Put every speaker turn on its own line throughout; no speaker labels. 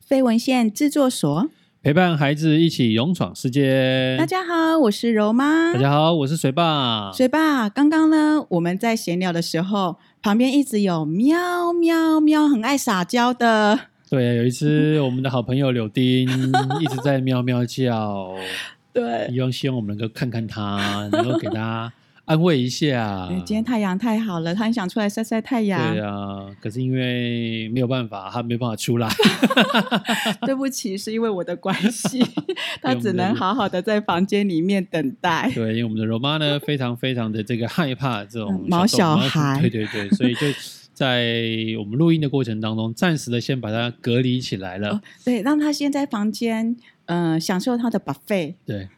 非文献制作所
陪伴孩子一起勇闯世界。
大家好，我是柔妈。
大家好，我是水爸。
水爸，刚刚呢，我们在闲聊的时候，旁边一直有喵喵喵，很爱撒娇的。
对，有一只 我们的好朋友柳丁一直在喵喵叫。
对，
希望希望我们能够看看他，能够给他。安慰一下。
今天太阳太好了，他很想出来晒晒太阳。
对啊，可是因为没有办法，他没办法出来。
对不起，是因为我的关系，他只能好好的在房间里面等待。
对，因为我们的柔妈呢，非常非常的这个害怕这种
毛小孩。
对对对，所以就在我们录音的过程当中，暂时的先把他隔离起来了。哦、
对，让他先在房间，嗯、呃，享受他的 buffet。
对。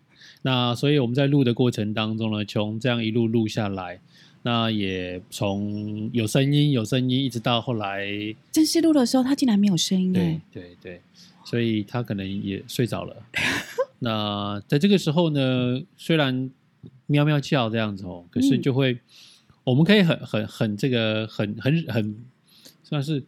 那所以我们在录的过程当中呢，从这样一路录下来，那也从有声音有声音，一直到后来
正式录的时候，他竟然没有声音。
对对对，所以他可能也睡着了。那在这个时候呢，虽然喵喵叫这样子哦，可是就会，嗯、我们可以很很很这个很很很算是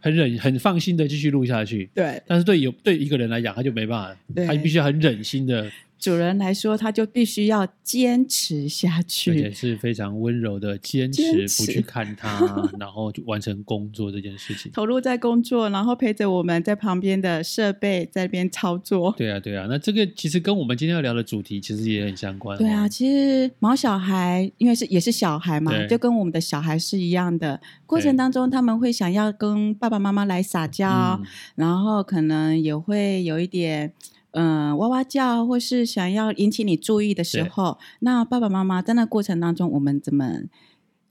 很忍很放心的继续录下去。
对，
但是对有对一个人来讲，他就没办法，他必须很忍心的。
主人来说，他就必须要坚持下去，
而且是非常温柔的坚持，不去看他，然后就完成工作这件事情，
投入在工作，然后陪着我们在旁边的设备在那边操作。
对啊，对啊，那这个其实跟我们今天要聊的主题其实也很相关。
对啊，其实毛小孩因为是也是小孩嘛，就跟我们的小孩是一样的。过程当中他们会想要跟爸爸妈妈来撒娇，然后可能也会有一点。嗯，哇哇叫，或是想要引起你注意的时候，那爸爸妈妈在那过程当中，我们怎么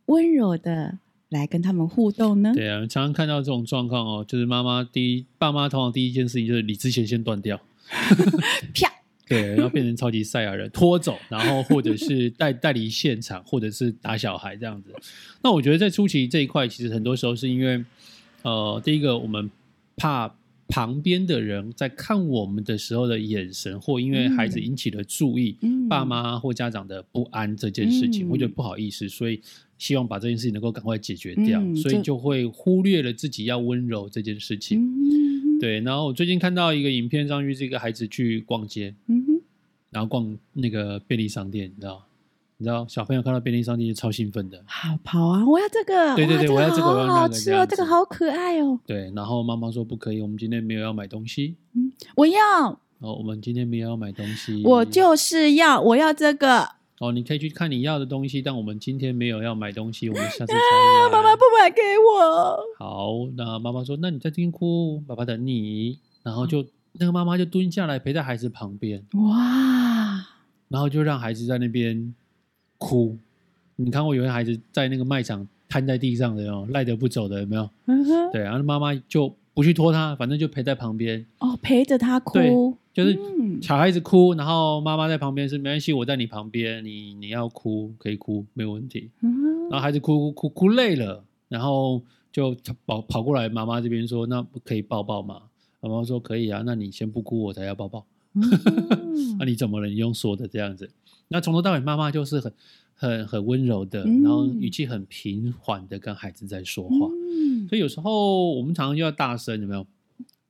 温柔的来跟他们互动呢？
对啊，常常看到这种状况哦，就是妈妈第一，爸妈通常第一件事情就是理智线先断掉，
啪，
对，然后变成超级赛亚人拖走，然后或者是带带离现场，或者是打小孩这样子。那我觉得在初期这一块，其实很多时候是因为，呃，第一个我们怕。旁边的人在看我们的时候的眼神，或因为孩子引起了注意，嗯、爸妈或家长的不安这件事情，会觉得不好意思，所以希望把这件事情能够赶快解决掉，嗯、所以就会忽略了自己要温柔这件事情。嗯、对，然后我最近看到一个影片，上去是一个孩子去逛街，然后逛那个便利商店，你知道。你知道小朋友看到便利商店就超兴奋的，
好跑啊！我要这个，
对对对，我要这个，
好好吃哦，这个好可爱哦。
对，然后妈妈说不可以，我们今天没有要买东西。
嗯，我要。
哦，我们今天没有要买东西。
我就是要，我要这个。
哦，你可以去看你要的东西，但我们今天没有要买东西，我们下次才 买。
妈妈不买给我。
好，那妈妈说，那你在这边哭，爸爸等你。然后就那个妈妈就蹲下来陪在孩子旁边。哇！然后就让孩子在那边。哭，你看过有些孩子在那个卖场瘫在地上的哟，赖着不走的有没有？对，然后妈妈就不去拖他，反正就陪在旁边。哦，
陪着他哭，
对，就是小孩子哭，然后妈妈在旁边是没关系，我在你旁边，你你要哭可以哭没问题。然后孩子哭哭哭哭累了，然后就跑跑过来妈妈这边说：“那可以抱抱吗？”妈妈说：“可以啊，那你先不哭，我才要抱抱。嗯哼”那 你怎么了？你用说的这样子。那从头到尾，妈妈就是很、很、很温柔的，嗯、然后语气很平缓的跟孩子在说话。嗯、所以有时候我们常常就要大声，有没有？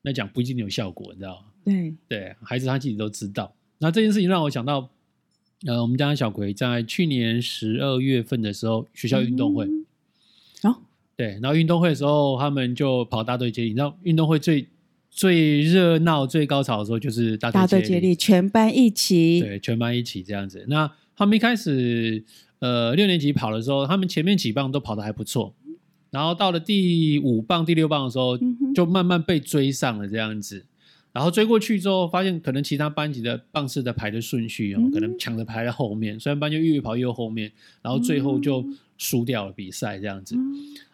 那讲不一定有效果，你知道吗？
对
对，孩子他自己都知道。那这件事情让我想到，呃，我们家小葵在去年十二月份的时候，学校运动会。嗯、哦，对，然后运动会的时候，他们就跑大队接力。你知道运动会最最热闹、最高潮的时候就是大队接力，
全班一起，
对，全班一起这样子。那他们一开始，呃，六年级跑的时候，他们前面几棒都跑得还不错，然后到了第五棒、第六棒的时候，就慢慢被追上了这样子。然后追过去之后，发现可能其他班级的棒次的排的顺序哦，可能抢着排在后面，虽然班就越跑越后面，然后最后就输掉了比赛这样子。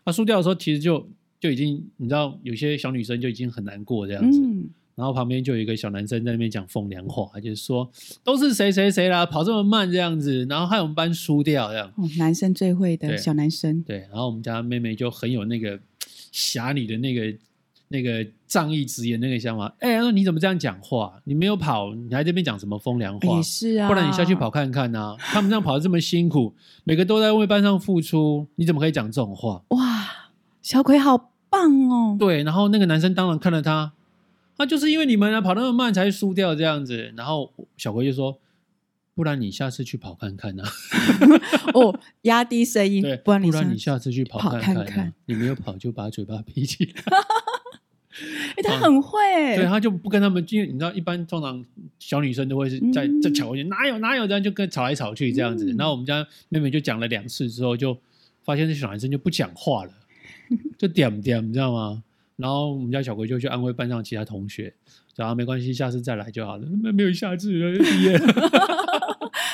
他输掉的时候，其实就。就已经你知道，有些小女生就已经很难过这样子，嗯、然后旁边就有一个小男生在那边讲风凉话，就是说都是谁谁谁啦，跑这么慢这样子，然后害我们班输掉这样。
哦，男生最会的小男生。
对，然后我们家妹妹就很有那个侠女的那个那个仗义直言那个想法。哎，你怎么这样讲话？你没有跑，你还在这边讲什么风凉话？
是啊，
不然你下去跑看看啊。他们这样跑的这么辛苦，每个都在为班上付出，你怎么可以讲这种话？哇！
小葵好棒哦。
对，然后那个男生当然看了他，他就是因为你们啊跑那么慢才输掉这样子。然后小葵就说：“不然你下次去跑看看啊。”
哦，压低声音，
对，不然你下次去跑看看，看看，你没有跑就把嘴巴闭起来。
哎、欸，他很会、欸，
对，他就不跟他们，因为你知道，一般通常小女生都会是在在吵过去，哪有哪有这样就跟吵来吵去这样子。嗯、然后我们家妹妹就讲了两次之后，就发现这小男生就不讲话了，就点点，你知道吗？然后我们家小葵就去安慰班上其他同学，然后没关系，下次再来就好了。没没有下次了，毕业了。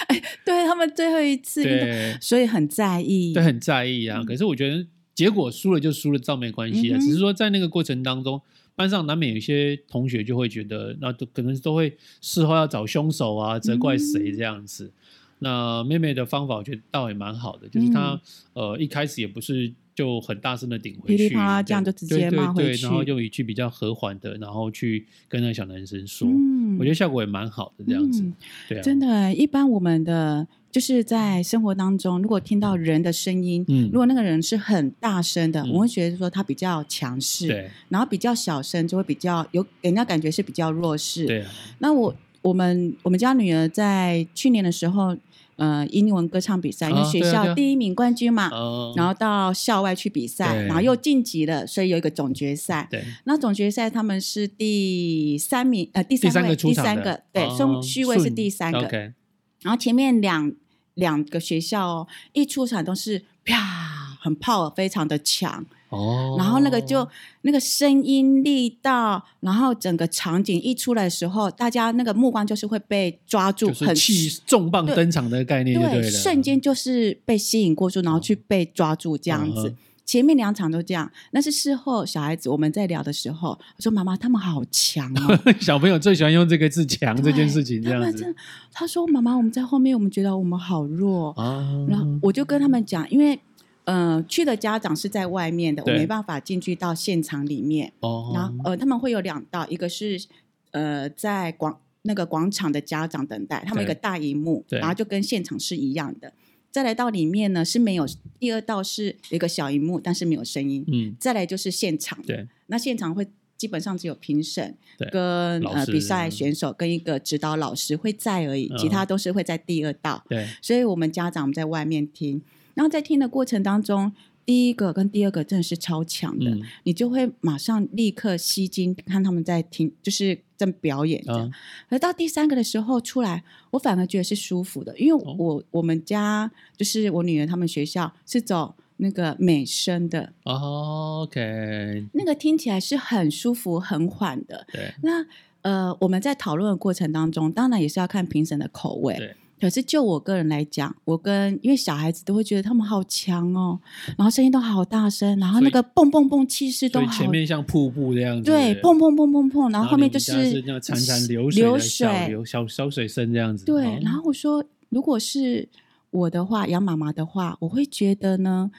哎，对他们最后一次，对，所以很在意，
对，很在意啊。嗯、可是我觉得。结果输了就输了，倒没关系啊。嗯、只是说在那个过程当中，班上难免有一些同学就会觉得，那都可能都会事后要找凶手啊，责怪谁这样子。嗯、那妹妹的方法我觉得倒也蛮好的，就是她、嗯、呃一开始也不是就很大声的顶回去，噼里啪啦
这样就直接骂回去，
对对对，然后用一句比较和缓的，然后去跟那个小男生说，嗯、我觉得效果也蛮好的这样子。嗯、对啊，
真的，一般我们的。就是在生活当中，如果听到人的声音，嗯，如果那个人是很大声的，嗯、我会觉得说他比较强势，对，然后比较小声就会比较有给人家感觉是比较弱势，对、啊。那我我们我们家女儿在去年的时候，呃，英文歌唱比赛，因为学校第一名冠军嘛，哦、然后到校外去比赛，然后又晋级了，所以有一个总决赛。对，那总决赛他们是第三名，呃，第三位，第三，第三个，对，顺序位是第三个。然后前面两两个学校哦，一出场都是啪，很 power，非常的强哦。然后那个就那个声音力道，然后整个场景一出来的时候，大家那个目光就是会被抓住，很
气重磅登场的概念对，
对，瞬间就是被吸引过去，然后去被抓住这样子。哦前面两场都这样，那是事后小孩子我们在聊的时候，我说妈妈他们好强哦。
小朋友最喜欢用这个字“强”这件事情，这样子。
他说：“妈妈，我们在后面，我们觉得我们好弱。啊”然后我就跟他们讲，因为呃去的家长是在外面的，我没办法进去到现场里面。哦。然后呃他们会有两道，一个是呃在广那个广场的家长等待，他们一个大荧幕，然后就跟现场是一样的。再来到里面呢，是没有第二道是有一个小荧幕，但是没有声音。嗯，再来就是现场。对，那现场会基本上只有评审跟呃比赛选手跟一个指导老师会在而已，其他都是会在第二道。对，所以我们家长在外面听，然后在听的过程当中。第一个跟第二个真的是超强的，嗯、你就会马上立刻吸睛，看他们在听，就是正表演这样。而、啊、到第三个的时候出来，我反而觉得是舒服的，因为我、哦、我们家就是我女儿他们学校是走那个美声的。哦，OK，那个听起来是很舒服、很缓的。对，那呃，我们在讨论的过程当中，当然也是要看评审的口味。对。可是就我个人来讲，我跟因为小孩子都会觉得他们好强哦，然后声音都好大声，然后那个蹦蹦蹦气势都好，
前面像瀑布这样子，
对，蹦蹦蹦蹦蹦，然后后面就是
潺潺流水，流水流小小水声这样子。
对，然后我说，如果是我的话，杨妈妈的话，我会觉得呢。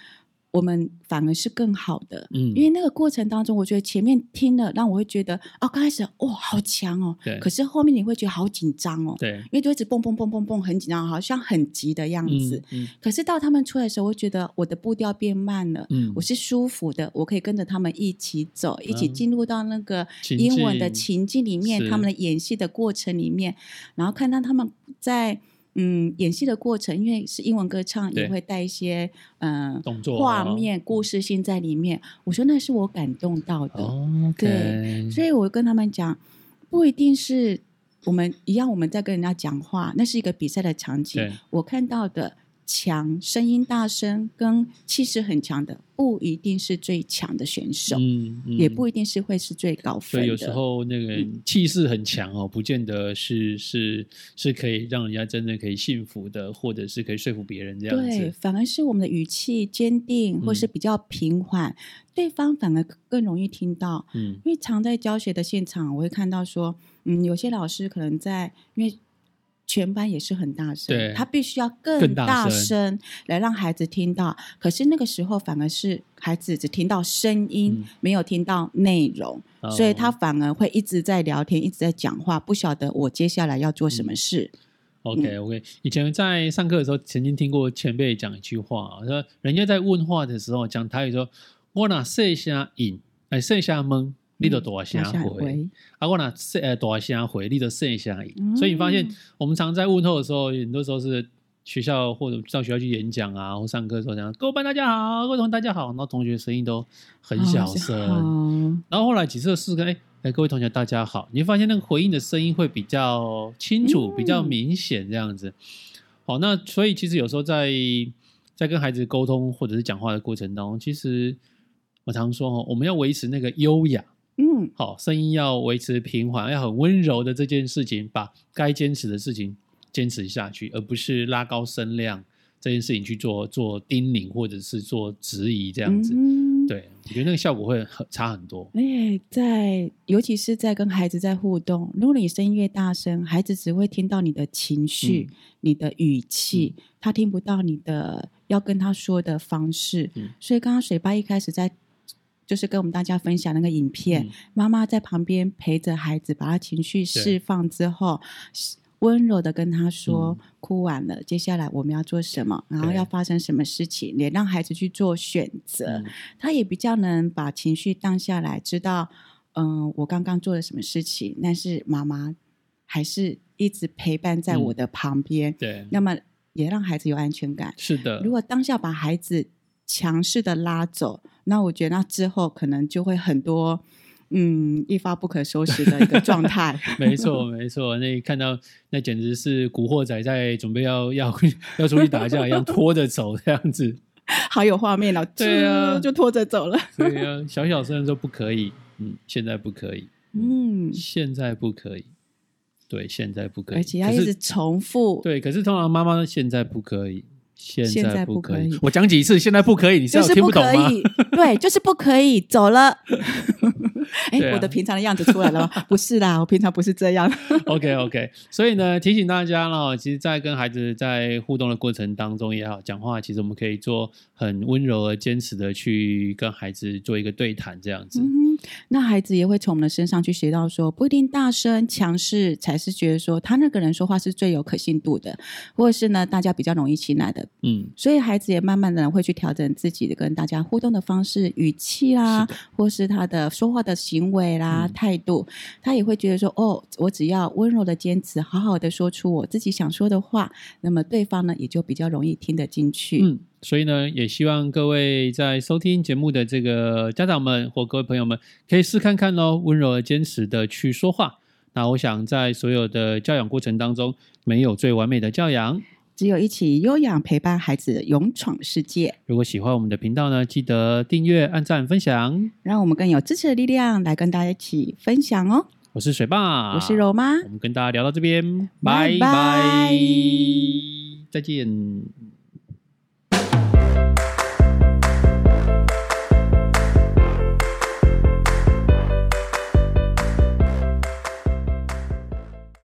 我们反而是更好的，嗯，因为那个过程当中，我觉得前面听了，让我会觉得，哦，刚开始哇，好强哦，对，可是后面你会觉得好紧张哦，对，因为就一直蹦蹦蹦蹦蹦，很紧张，好像很急的样子，嗯，嗯，可是到他们出来的时候，我会觉得我的步调变慢了，嗯，我是舒服的，我可以跟着他们一起走，一起进入到那个英文的情境里面，他们的演戏的过程里面，然后看到他们在。嗯，演戏的过程，因为是英文歌唱，也会带一些嗯、呃、动作、画面、故事性在里面。我说那是我感动到的，对，所以我跟他们讲，不一定是我们一样，我们在跟人家讲话，那是一个比赛的场景，我看到的。强，声音大声跟气势很强的，不一定是最强的选手，嗯嗯、也不一定是会是最高分的。所以有
时候那个气势很强哦，不见得是是是可以让人家真的可以信服的，或者是可以说服别人这样子。
对，反而是我们的语气坚定，或是比较平缓，嗯、对方反而更容易听到。嗯，因为常在教学的现场，我会看到说，嗯，有些老师可能在因为。全班也是很大声，对他必须要更大声来让孩子听到。可是那个时候反而是孩子只听到声音，嗯、没有听到内容，哦、所以他反而会一直在聊天，一直在讲话，不晓得我接下来要做什么事。嗯、
OK OK，以前在上课的时候，曾经听过前辈讲一句话，说人家在问话的时候讲台语说。我若细声应，哎，细声问，你就大声回；啊，我若细呃大声回，你就细声应。所以你发现，我们常在问候的时候，很多时候是学校或者到学校去演讲啊，或上课的时候讲，各位班大家好，各位同学大家好，然后同学声音都很小声。然后后来几次试跟，哎哎，各位同学大家好，你会发现那个回应的声音会比较清楚，比较明显这样子。好，那所以其实有时候在在跟孩子沟通或者是讲话的过程当中，其实我常说哈，我们要维持那个优雅，嗯，好，声音要维持平缓，要很温柔的这件事情，把该坚持的事情坚持下去，而不是拉高声量这件事情去做做叮咛或者是做质疑这样子。嗯、对，我觉得那个效果会很差很多。
哎，在尤其是在跟孩子在互动，如果你声音越大声，孩子只会听到你的情绪、嗯、你的语气，嗯、他听不到你的。要跟他说的方式，嗯、所以刚刚水爸一开始在就是跟我们大家分享那个影片，嗯、妈妈在旁边陪着孩子，把他情绪释放之后，温柔的跟他说：“嗯、哭完了，接下来我们要做什么？然后要发生什么事情？也让孩子去做选择。嗯、他也比较能把情绪荡下来，知道嗯、呃，我刚刚做了什么事情，但是妈妈还是一直陪伴在我的旁边。嗯、对，那么。也让孩子有安全感。
是的，
如果当下把孩子强势的拉走，那我觉得那之后可能就会很多，嗯，一发不可收拾的一个状态。
没错，没错，那看到那简直是古惑仔在准备要要要出去打架一样，拖着走这样子，
好有画面哦。对啊，就拖着走了。
对啊，小小声说不可以，嗯，现在不可以，嗯，现在不可以。对，现在不可以，
而且要一直重复。
对，可是通常妈妈现在不可以，现在不可以。我讲几次，现在不可以，你是听不懂吗？
对，就是不可以，走了。哎，啊、我的平常的样子出来了吗？不是啦，我平常不是这样。
OK OK，所以呢，提醒大家了，其实，在跟孩子在互动的过程当中也好，讲话其实我们可以做很温柔而坚持的去跟孩子做一个对谈，这样子。嗯，
那孩子也会从我们的身上去学到说，不一定大声强势才是觉得说他那个人说话是最有可信度的，或者是呢大家比较容易信赖的。嗯，所以孩子也慢慢的会去调整自己的跟大家互动的方式、语气啦，或是他的说话的。行为啦，态度，他也会觉得说：“哦，我只要温柔的坚持，好好的说出我自己想说的话，那么对方呢，也就比较容易听得进去。”嗯，
所以呢，也希望各位在收听节目的这个家长们或各位朋友们，可以试看看哦，温柔而坚持的去说话。那我想，在所有的教养过程当中，没有最完美的教养。
只有一起优雅陪伴孩子勇闯世界。
如果喜欢我们的频道呢，记得订阅、按赞、分享，
让我们更有支持的力量来跟大家一起分享哦。
我是水爸，
我是柔妈，
我们跟大家聊到这边，拜拜，再见。